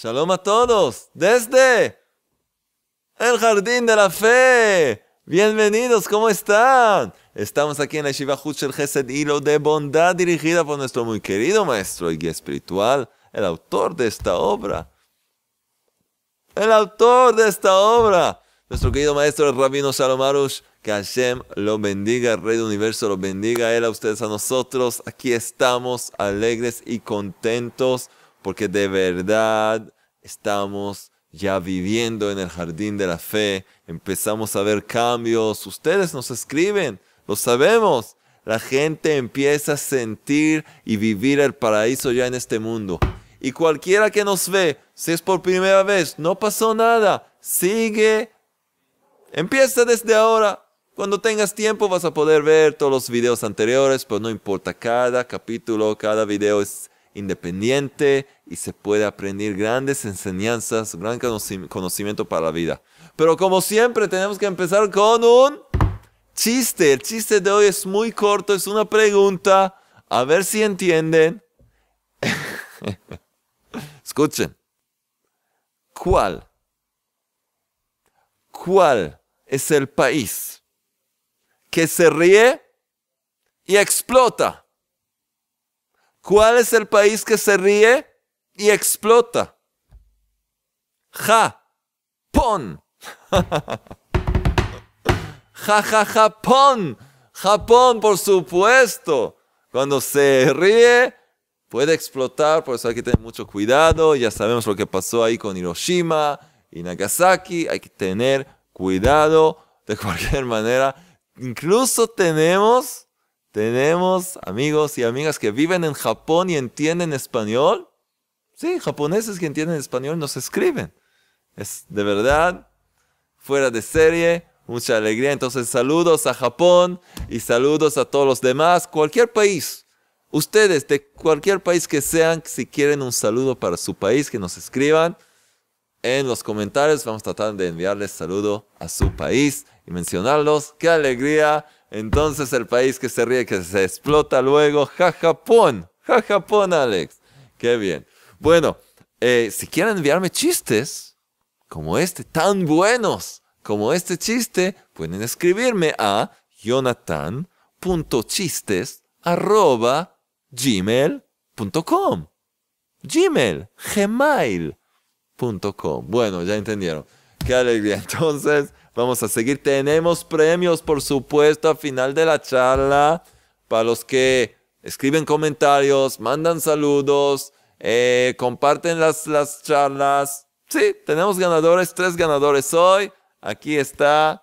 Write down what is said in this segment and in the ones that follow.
Shalom a todos desde el Jardín de la Fe. Bienvenidos, ¿cómo están? Estamos aquí en la Shiva Huchel Gesed, hilo de bondad dirigida por nuestro muy querido maestro y guía espiritual, el autor de esta obra. El autor de esta obra, nuestro querido maestro el Rabino Shalom Arush, que Hashem lo bendiga, el Rey del Universo lo bendiga, a él, a ustedes, a nosotros. Aquí estamos alegres y contentos porque de verdad estamos ya viviendo en el jardín de la fe, empezamos a ver cambios, ustedes nos escriben, lo sabemos, la gente empieza a sentir y vivir el paraíso ya en este mundo. Y cualquiera que nos ve, si es por primera vez, no pasó nada, sigue, empieza desde ahora. Cuando tengas tiempo vas a poder ver todos los videos anteriores, pero no importa, cada capítulo, cada video es independiente y se puede aprender grandes enseñanzas, gran conocimiento para la vida. Pero como siempre tenemos que empezar con un chiste. El chiste de hoy es muy corto, es una pregunta. A ver si entienden. Escuchen. ¿Cuál? ¿Cuál es el país que se ríe y explota? ¿Cuál es el país que se ríe y explota? Japón. ja, ja, Japón. Japón, por supuesto. Cuando se ríe, puede explotar, por eso hay que tener mucho cuidado. Ya sabemos lo que pasó ahí con Hiroshima y Nagasaki. Hay que tener cuidado de cualquier manera. Incluso tenemos tenemos amigos y amigas que viven en Japón y entienden español. Sí, japoneses que entienden español nos escriben. Es de verdad fuera de serie, mucha alegría. Entonces saludos a Japón y saludos a todos los demás, cualquier país. Ustedes de cualquier país que sean, si quieren un saludo para su país, que nos escriban en los comentarios. Vamos a tratar de enviarles saludo a su país y mencionarlos. ¡Qué alegría! Entonces el país que se ríe, que se explota luego, ja Japón, ja Japón, Alex. Qué bien. Bueno, eh, si quieren enviarme chistes como este, tan buenos como este chiste, pueden escribirme a jonathan.chistes.gmail.com Gmail, gmail.com. Bueno, ya entendieron. Qué alegría. Entonces, Vamos a seguir. Tenemos premios, por supuesto, al final de la charla. Para los que escriben comentarios, mandan saludos, eh, comparten las, las charlas. Sí, tenemos ganadores, tres ganadores hoy. Aquí está.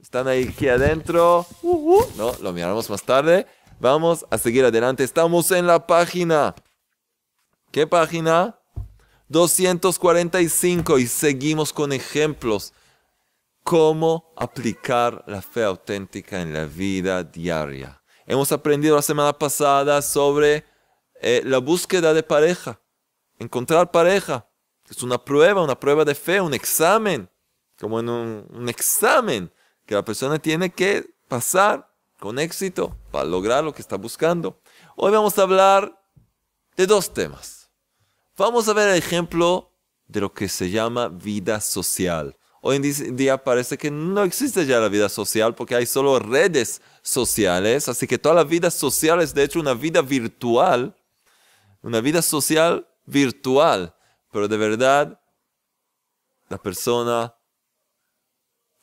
Están ahí aquí adentro. Uh. No, lo miraremos más tarde. Vamos a seguir adelante. Estamos en la página. ¿Qué página? 245 y seguimos con ejemplos cómo aplicar la fe auténtica en la vida diaria. Hemos aprendido la semana pasada sobre eh, la búsqueda de pareja, encontrar pareja. Es una prueba, una prueba de fe, un examen, como en un, un examen que la persona tiene que pasar con éxito para lograr lo que está buscando. Hoy vamos a hablar de dos temas. Vamos a ver el ejemplo de lo que se llama vida social. Hoy en día parece que no existe ya la vida social porque hay solo redes sociales, así que toda la vida social es de hecho una vida virtual, una vida social virtual, pero de verdad la persona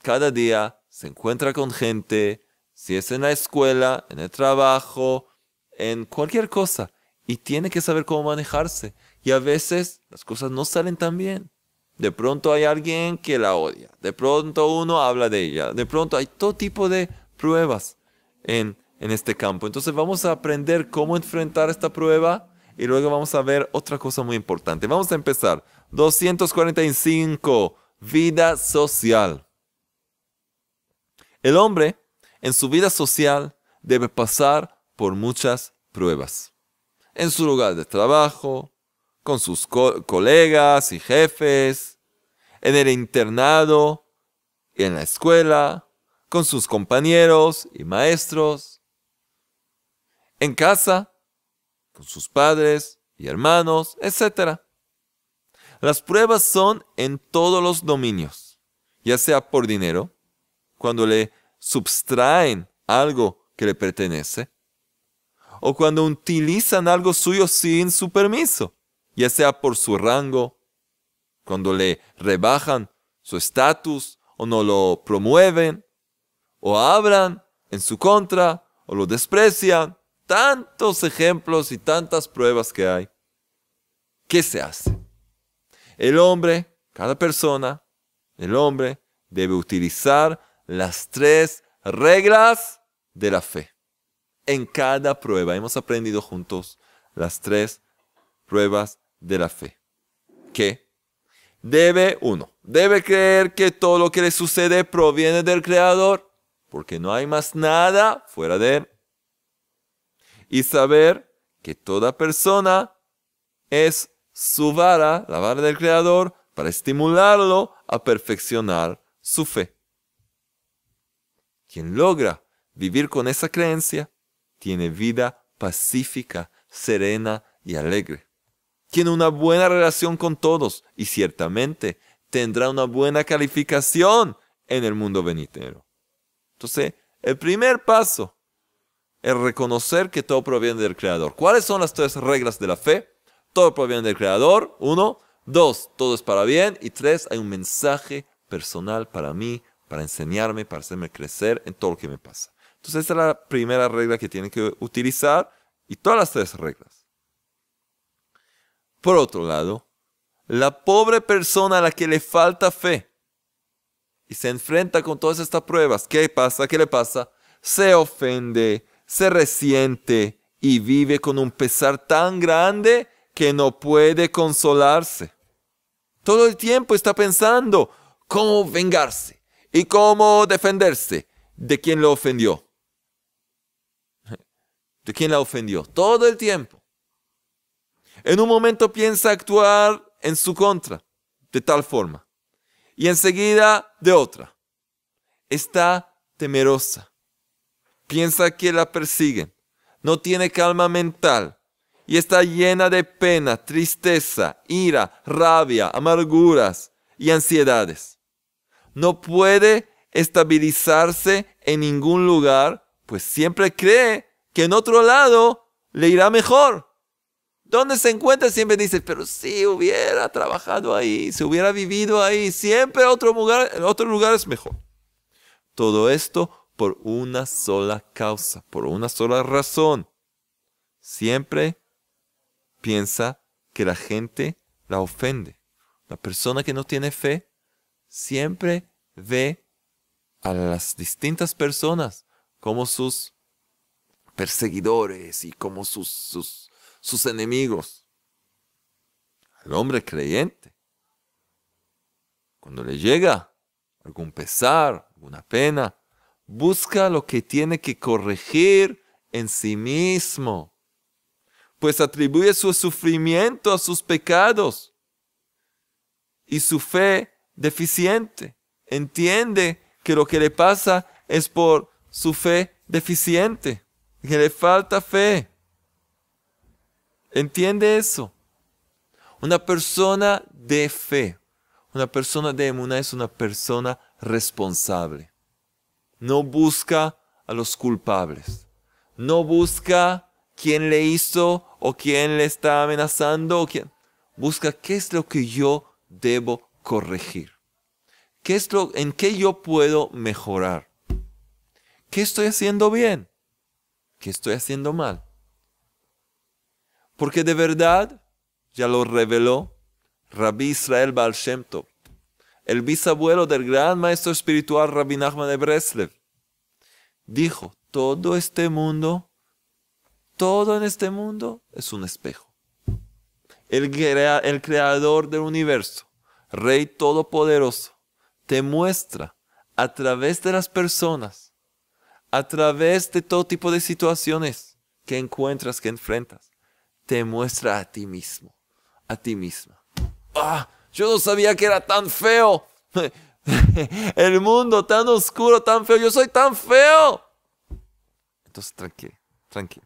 cada día se encuentra con gente, si es en la escuela, en el trabajo, en cualquier cosa, y tiene que saber cómo manejarse. Y a veces las cosas no salen tan bien. De pronto hay alguien que la odia. De pronto uno habla de ella. De pronto hay todo tipo de pruebas en, en este campo. Entonces vamos a aprender cómo enfrentar esta prueba y luego vamos a ver otra cosa muy importante. Vamos a empezar. 245. Vida social. El hombre en su vida social debe pasar por muchas pruebas. En su lugar de trabajo, con sus colegas y jefes, en el internado y en la escuela, con sus compañeros y maestros, en casa, con sus padres y hermanos, etc. Las pruebas son en todos los dominios, ya sea por dinero, cuando le subtraen algo que le pertenece, o cuando utilizan algo suyo sin su permiso, ya sea por su rango, cuando le rebajan su estatus o no lo promueven, o hablan en su contra o lo desprecian. Tantos ejemplos y tantas pruebas que hay. ¿Qué se hace? El hombre, cada persona, el hombre debe utilizar las tres reglas de la fe en cada prueba. Hemos aprendido juntos las tres pruebas de la fe. ¿Qué? Debe, uno, debe creer que todo lo que le sucede proviene del Creador, porque no hay más nada fuera de él. Y saber que toda persona es su vara, la vara del Creador, para estimularlo a perfeccionar su fe. Quien logra vivir con esa creencia tiene vida pacífica, serena y alegre. Tiene una buena relación con todos y ciertamente tendrá una buena calificación en el mundo venidero. Entonces, el primer paso es reconocer que todo proviene del Creador. ¿Cuáles son las tres reglas de la fe? Todo proviene del Creador. Uno. Dos, todo es para bien. Y tres, hay un mensaje personal para mí, para enseñarme, para hacerme crecer en todo lo que me pasa. Entonces esa es la primera regla que tiene que utilizar y todas las tres reglas. Por otro lado, la pobre persona a la que le falta fe y se enfrenta con todas estas pruebas, ¿qué pasa? ¿Qué le pasa? Se ofende, se resiente y vive con un pesar tan grande que no puede consolarse. Todo el tiempo está pensando cómo vengarse y cómo defenderse de quien lo ofendió de quien la ofendió, todo el tiempo. En un momento piensa actuar en su contra, de tal forma, y enseguida de otra. Está temerosa, piensa que la persiguen, no tiene calma mental y está llena de pena, tristeza, ira, rabia, amarguras y ansiedades. No puede estabilizarse en ningún lugar, pues siempre cree que en otro lado le irá mejor. ¿Dónde se encuentra? Siempre dice, pero si hubiera trabajado ahí, si hubiera vivido ahí, siempre otro lugar, otro lugar es mejor. Todo esto por una sola causa, por una sola razón. Siempre piensa que la gente la ofende. La persona que no tiene fe siempre ve a las distintas personas como sus perseguidores y como sus, sus, sus enemigos. Al hombre creyente, cuando le llega algún pesar, alguna pena, busca lo que tiene que corregir en sí mismo, pues atribuye su sufrimiento a sus pecados y su fe deficiente. Entiende que lo que le pasa es por su fe deficiente que le falta fe. ¿Entiende eso? Una persona de fe, una persona de emuna es una persona responsable. No busca a los culpables. No busca quién le hizo o quién le está amenazando. O. Busca qué es lo que yo debo corregir. ¿Qué es lo, ¿En qué yo puedo mejorar? ¿Qué estoy haciendo bien? ¿Qué estoy haciendo mal? Porque de verdad, ya lo reveló Rabbi Israel Baal Shem Tov, el bisabuelo del gran maestro espiritual Rabbi Nachman de Breslev. Dijo, todo este mundo, todo en este mundo es un espejo. El, el creador del universo, Rey Todopoderoso, te muestra a través de las personas a través de todo tipo de situaciones que encuentras, que enfrentas, te muestra a ti mismo, a ti misma. Ah, yo no sabía que era tan feo. El mundo tan oscuro, tan feo. Yo soy tan feo. Entonces, tranquilo, tranquilo.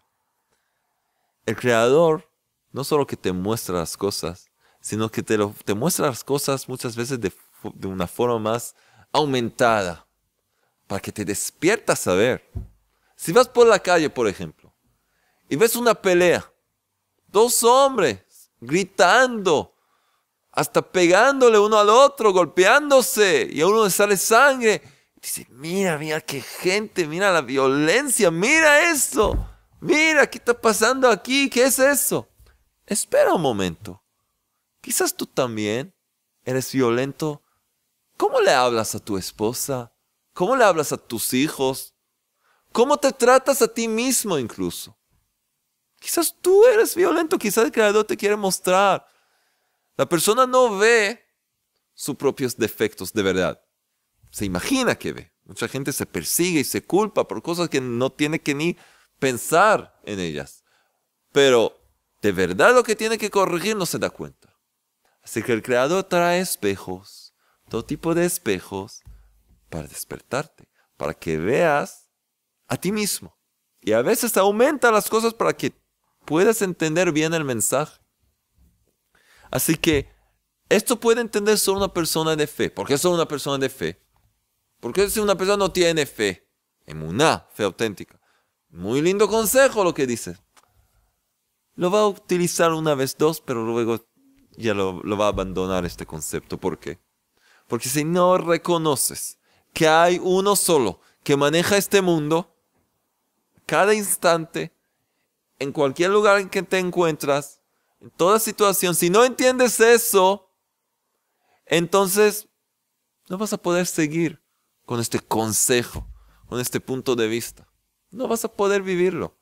El Creador no solo que te muestra las cosas, sino que te, lo, te muestra las cosas muchas veces de, de una forma más aumentada, para que te despiertas a ver. Si vas por la calle, por ejemplo, y ves una pelea, dos hombres gritando, hasta pegándole uno al otro, golpeándose, y a uno le sale sangre. Dice, mira, mira qué gente, mira la violencia, mira esto, mira qué está pasando aquí, ¿qué es eso? Espera un momento. Quizás tú también eres violento. ¿Cómo le hablas a tu esposa? ¿Cómo le hablas a tus hijos? ¿Cómo te tratas a ti mismo incluso? Quizás tú eres violento, quizás el creador te quiere mostrar. La persona no ve sus propios defectos de verdad. Se imagina que ve. Mucha gente se persigue y se culpa por cosas que no tiene que ni pensar en ellas. Pero de verdad lo que tiene que corregir no se da cuenta. Así que el Creador trae espejos, todo tipo de espejos, para despertarte, para que veas a ti mismo. Y a veces aumenta las cosas para que puedas entender bien el mensaje. Así que esto puede entender solo una persona de fe. ¿Por qué solo una persona de fe? Porque si una persona no tiene fe, una fe auténtica. Muy lindo consejo lo que dice. Lo va a utilizar una vez, dos, pero luego ya lo, va a abandonar este concepto. ¿Por qué? Porque si no reconoces que hay uno solo que maneja este mundo, cada instante, en cualquier lugar en que te encuentras, en toda situación, si no entiendes eso, entonces no vas a poder seguir con este consejo, con este punto de vista. No vas a poder vivirlo.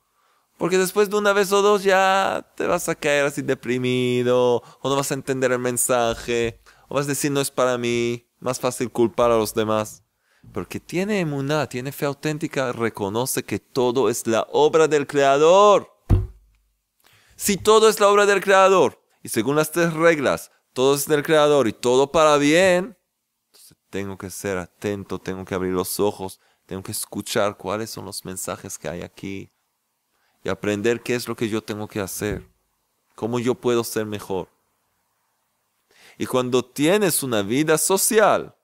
Porque después de una vez o dos ya te vas a caer así deprimido, o no vas a entender el mensaje, o vas a decir no es para mí, más fácil culpar a los demás. Porque tiene emuná, tiene fe auténtica, reconoce que todo es la obra del Creador. Si todo es la obra del Creador, y según las tres reglas, todo es del Creador y todo para bien, entonces tengo que ser atento, tengo que abrir los ojos, tengo que escuchar cuáles son los mensajes que hay aquí y aprender qué es lo que yo tengo que hacer, cómo yo puedo ser mejor. Y cuando tienes una vida social,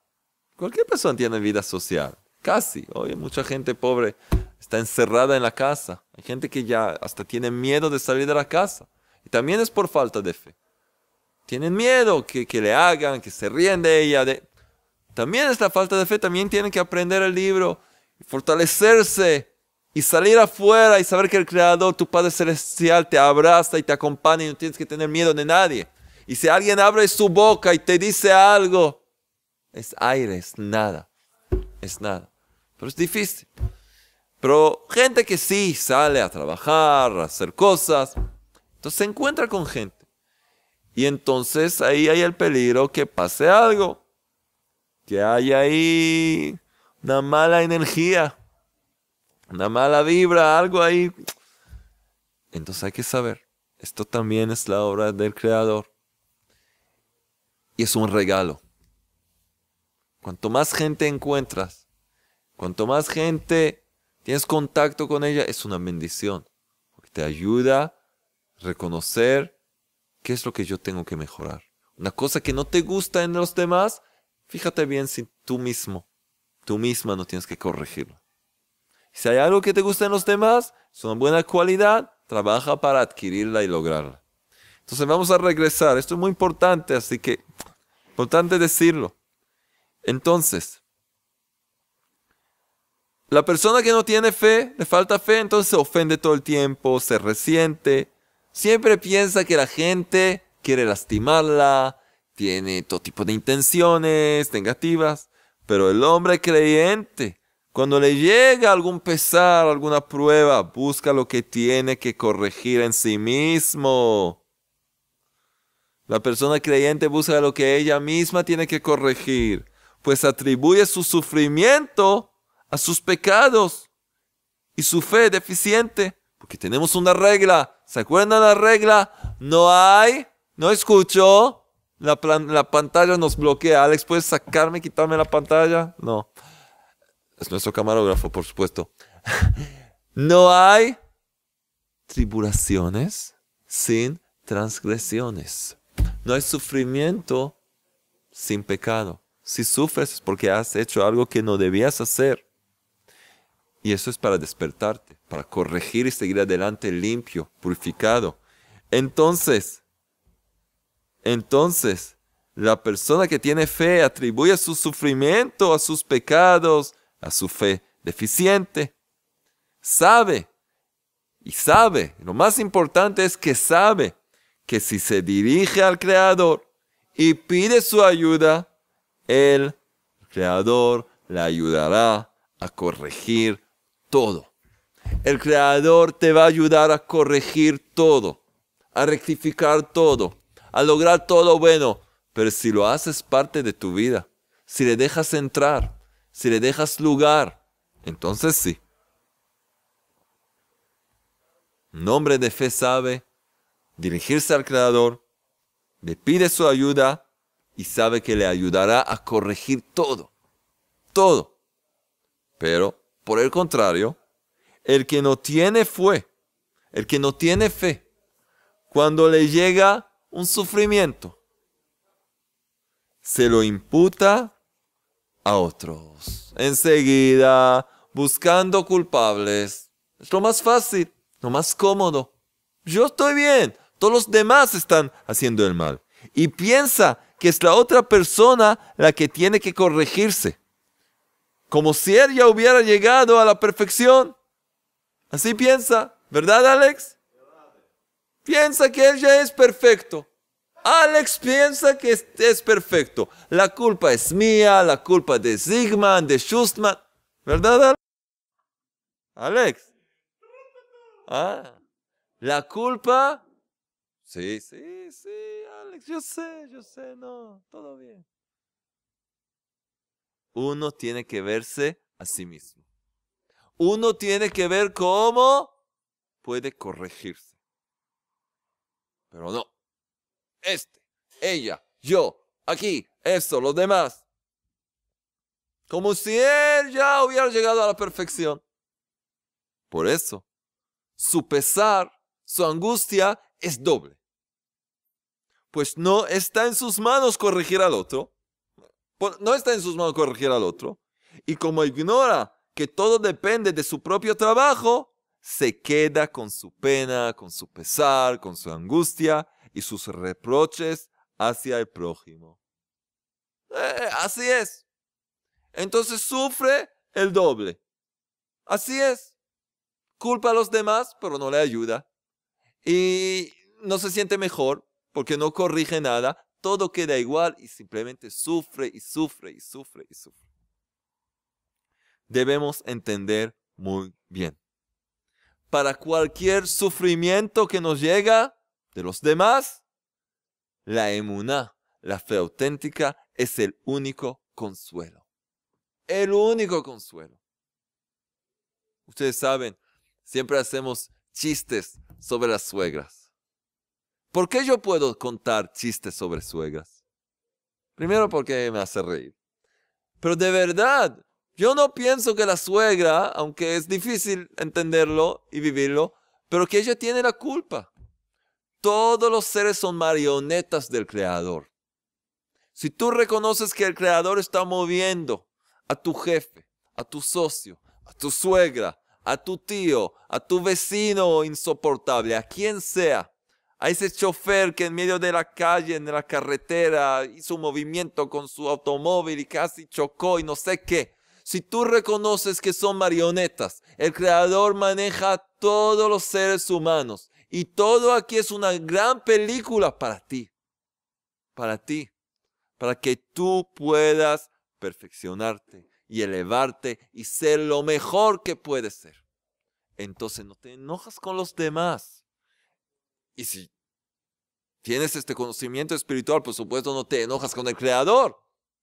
cualquier persona tiene vida social, casi. Hoy mucha gente pobre está encerrada en la casa. Hay gente que ya hasta tiene miedo de salir de la casa. Y también es por falta de fe. Tienen miedo que, que le hagan, que se ríen de ella. De... También es la falta de fe. También tienen que aprender el libro, fortalecerse y salir afuera y saber que el Creador, tu Padre Celestial, te abraza y te acompaña y no tienes que tener miedo de nadie. Y si alguien abre su boca y te dice algo, es aire, es nada. Es nada. Pero es difícil. Pero gente que sí sale a trabajar, a hacer cosas, entonces se encuentra con gente. Y entonces ahí hay el peligro que pase algo. Que haya ahí una mala energía una mala vibra, algo ahí. Entonces hay que saber, esto también es la obra del Creador. Y es un regalo. Cuanto más gente encuentras, cuanto más gente tienes contacto con ella, es una bendición. Porque te ayuda a reconocer qué es lo que yo tengo que mejorar. Una cosa que no te gusta en los demás, fíjate bien si tú mismo, tú misma no tienes que corregirlo. Si hay algo que te gusta en los demás, es una buena cualidad, trabaja para adquirirla y lograrla. Entonces vamos a regresar. Esto es muy importante, así que importante decirlo. Entonces, la persona que no tiene fe, le falta fe, entonces se ofende todo el tiempo, se resiente, siempre piensa que la gente quiere lastimarla, tiene todo tipo de intenciones negativas, pero el hombre creyente cuando le llega algún pesar, alguna prueba, busca lo que tiene que corregir en sí mismo. La persona creyente busca lo que ella misma tiene que corregir, pues atribuye su sufrimiento a sus pecados y su fe deficiente, porque tenemos una regla. ¿Se acuerdan la regla? No hay, no escucho, la, la pantalla nos bloquea. Alex, ¿puedes sacarme, quitarme la pantalla? No es nuestro camarógrafo, por supuesto. no hay tribulaciones sin transgresiones. No hay sufrimiento sin pecado. Si sufres es porque has hecho algo que no debías hacer. Y eso es para despertarte, para corregir y seguir adelante limpio, purificado. Entonces, entonces, la persona que tiene fe atribuye su sufrimiento a sus pecados, a su fe deficiente. Sabe, y sabe, lo más importante es que sabe que si se dirige al Creador y pide su ayuda, el Creador le ayudará a corregir todo. El Creador te va a ayudar a corregir todo, a rectificar todo, a lograr todo bueno. Pero si lo haces parte de tu vida, si le dejas entrar, si le dejas lugar, entonces sí. Nombre de fe sabe dirigirse al Creador, le pide su ayuda y sabe que le ayudará a corregir todo, todo. Pero por el contrario, el que no tiene fe, el que no tiene fe, cuando le llega un sufrimiento, se lo imputa a otros. Enseguida, buscando culpables. Es lo más fácil, lo más cómodo. Yo estoy bien, todos los demás están haciendo el mal. Y piensa que es la otra persona la que tiene que corregirse como si él ya hubiera llegado a la perfección. Así piensa, ¿verdad Alex? Piensa que él ya es perfecto. Alex piensa que es, perfecto. La culpa es mía, la culpa de Sigmund, de Schustman. ¿Verdad, Alex? Alex. Ah, la culpa. Sí, sí, sí, Alex, yo sé, yo sé, no, todo bien uno tiene que verse a sí mismo. Uno tiene que ver cómo puede corregirse. Pero no. Este, ella, yo, aquí, esto, los demás. Como si él ya hubiera llegado a la perfección. Por eso, su pesar, su angustia es doble. Pues no está en sus manos corregir al otro, no está en sus manos corregir al otro. Y como ignora que todo depende de su propio trabajo, se queda con su pena, con su pesar, con su angustia y sus reproches hacia el prójimo. Eh, así es. Entonces sufre el doble. Así es. Culpa a los demás, pero no le ayuda. Y no se siente mejor porque no corrige nada, todo queda igual y simplemente sufre y sufre y sufre y sufre. Debemos entender muy bien. Para cualquier sufrimiento que nos llega de los demás, la emuná, la fe auténtica, es el único consuelo. El único consuelo. Ustedes saben, siempre hacemos chistes sobre las suegras. ¿Por qué yo puedo contar chistes sobre suegras? Primero porque me hace reír. Pero de verdad, yo no pienso que la suegra, aunque es difícil entenderlo y vivirlo, pero que ella tiene la culpa. Todos los seres son marionetas del Creador. Si tú reconoces que el Creador está moviendo a tu jefe, a tu socio, a tu suegra, a tu tío, a tu vecino insoportable, a quien sea, a ese chofer que en medio de la calle, en la carretera, hizo un movimiento con su automóvil y casi chocó y no sé qué. Si tú reconoces que son marionetas, el Creador maneja a todos los seres humanos y todo aquí es una gran película para ti, para ti, para que tú puedas perfeccionarte y elevarte y ser lo mejor que puedes ser. Entonces no te enojas con los demás y si tienes este conocimiento espiritual, por supuesto no te enojas con el Creador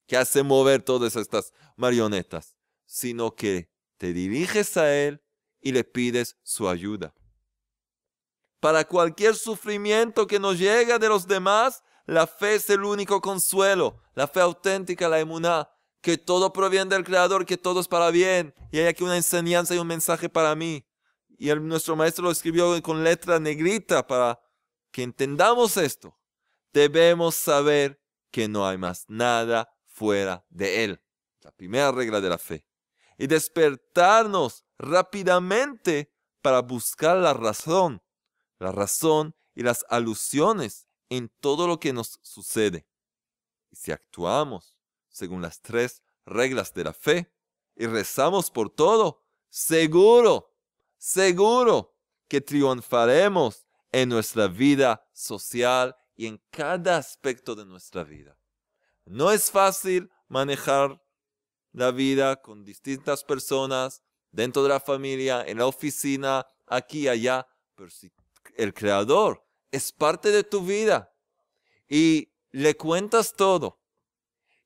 que hace mover todas estas marionetas, sino que te diriges a Él y le pides su ayuda. Para cualquier sufrimiento que nos llega de los demás, la fe es el único consuelo, la fe auténtica, la emuná, que todo proviene del Creador, que todo es para bien, y hay aquí una enseñanza y un mensaje para mí. Y nuestro maestro lo escribió con letra negrita para que entendamos esto. debemos saber que no hay más nada fuera de Él. La primera regla de la fe. Y despertarnos rápidamente para buscar la razón, la razón y las alusiones en todo lo que nos sucede. Y si actuamos según las tres reglas de la fe y rezamos por todo, seguro, seguro que triunfaremos en nuestra vida social y en cada aspecto de nuestra vida. No es fácil manejar la vida con distintas personas, dentro de la familia, en la oficina, aquí y allá, pero si el Creador es parte de tu vida y le cuentas todo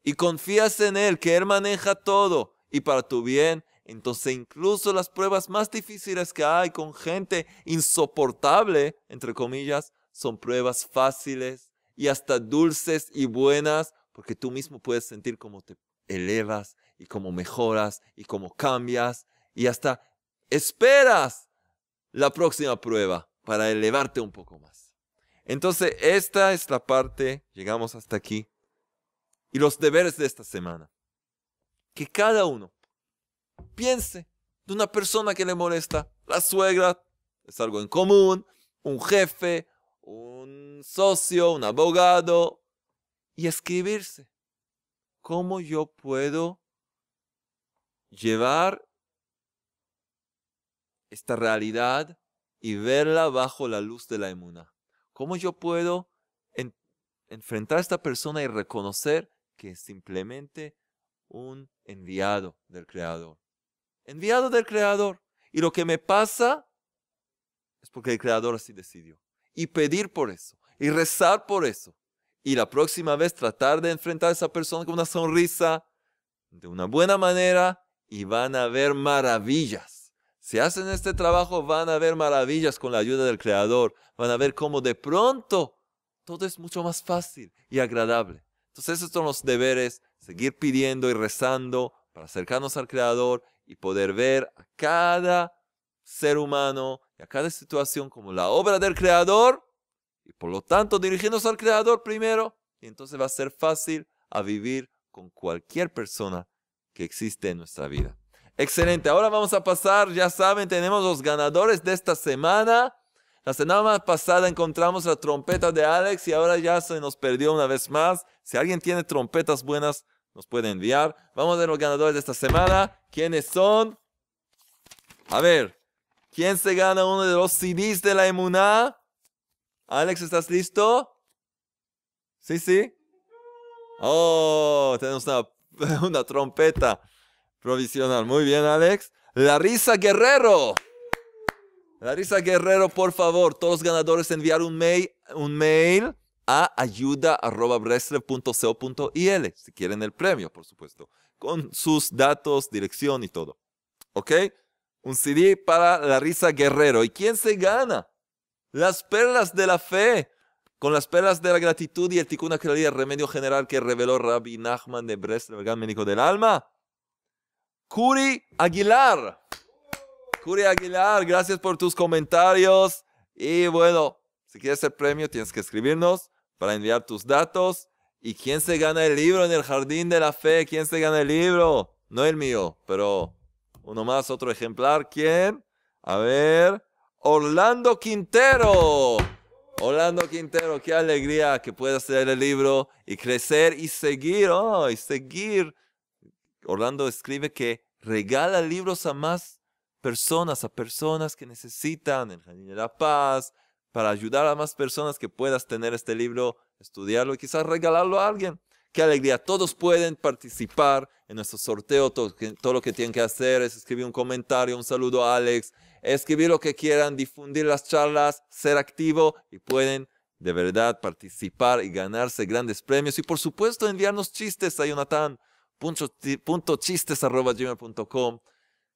y confías en Él, que Él maneja todo y para tu bien, entonces incluso las pruebas más difíciles que hay con gente insoportable, entre comillas, son pruebas fáciles y hasta dulces y buenas, porque tú mismo puedes sentir cómo te elevas y cómo mejoras y cómo cambias y hasta esperas la próxima prueba para elevarte un poco más. Entonces, esta es la parte, llegamos hasta aquí, y los deberes de esta semana. Que cada uno piense de una persona que le molesta, la suegra, es algo en común, un jefe, un socio, un abogado, y escribirse. ¿Cómo yo puedo llevar esta realidad y verla bajo la luz de la emuna? ¿Cómo yo puedo enfrentar a esta persona y reconocer que es simplemente un enviado del Creador? Enviado del Creador. Y lo que me pasa es porque el Creador así decidió. Y pedir por eso. Y rezar por eso. Y la próxima vez tratar de enfrentar a esa persona con una sonrisa, de una buena manera, y van a ver maravillas. Si hacen este trabajo, van a ver maravillas con la ayuda del Creador. Van a ver cómo de pronto todo es mucho más fácil y agradable. Entonces, esos son los deberes, seguir pidiendo y rezando para acercarnos al Creador y poder ver a cada ser humano y a cada situación como la obra del Creador y por lo tanto dirigirnos al Creador primero y entonces va a ser fácil a vivir con cualquier persona que existe en nuestra vida. Excelente, ahora vamos a pasar, ya saben, tenemos los ganadores de esta semana. La semana pasada encontramos la trompeta de Alex y ahora ya se nos perdió una vez más. Si alguien tiene trompetas buenas, nos puede enviar. Vamos a ver los ganadores de esta semana. ¿Quiénes son? A ver, ¿quién se gana uno de los CDs de la Emuná? Alex, ¿estás listo? Sí, sí. Oh, tenemos una, trompeta provisional. Muy bien, Alex. Larisa Guerrero. Larisa Guerrero, por favor, todos los ganadores enviar un mail, un mail a ayuda.breslev.co.il si quieren el premio, por supuesto, con sus datos, dirección y todo. ¿Ok? Un CD para Larisa Guerrero. ¿Y quién se gana? Las perlas de la fe. Con las perlas de la gratitud y el tikkun el remedio general que reveló Rabbi Nachman de Breslev, el gran médico del alma. Curi Aguilar. Curi Aguilar, gracias por tus comentarios. Y bueno, si quieres el premio, tienes que escribirnos para enviar tus datos. ¿Y quién se gana el libro en el jardín de la fe? ¿Quién se gana el libro? No el mío, pero uno más, otro ejemplar. ¿Quién? A ver. Orlando Quintero. Orlando Quintero, qué alegría que puedas leer el libro y crecer y seguir, oh, y seguir. Orlando escribe que regala libros a más personas, a personas que necesitan el Jardín de la Paz, para ayudar a más personas que puedas tener este libro, estudiarlo y quizás regalarlo a alguien. Qué alegría. Todos pueden participar en nuestro sorteo. Todo, lo que tienen que hacer es escribir un comentario, un saludo a Alex, escribir lo que quieran, difundir las charlas, ser activo y pueden de verdad participar y ganarse grandes premios. Y por supuesto enviarnos chistes a Jonathan. Punto, chistes arroba gmail.com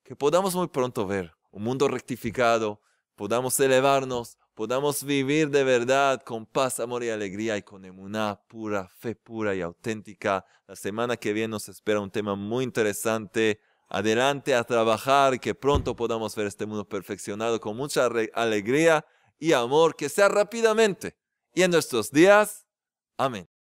que podamos muy pronto ver un mundo rectificado, podamos elevarnos, podamos vivir de verdad con paz, amor y alegría y con emuná pura, fe pura y auténtica. La semana que viene nos espera un tema muy interesante. Adelante a trabajar, que pronto podamos ver este mundo perfeccionado con mucha alegría y amor, que sea rápidamente. Y en nuestros días, Amén.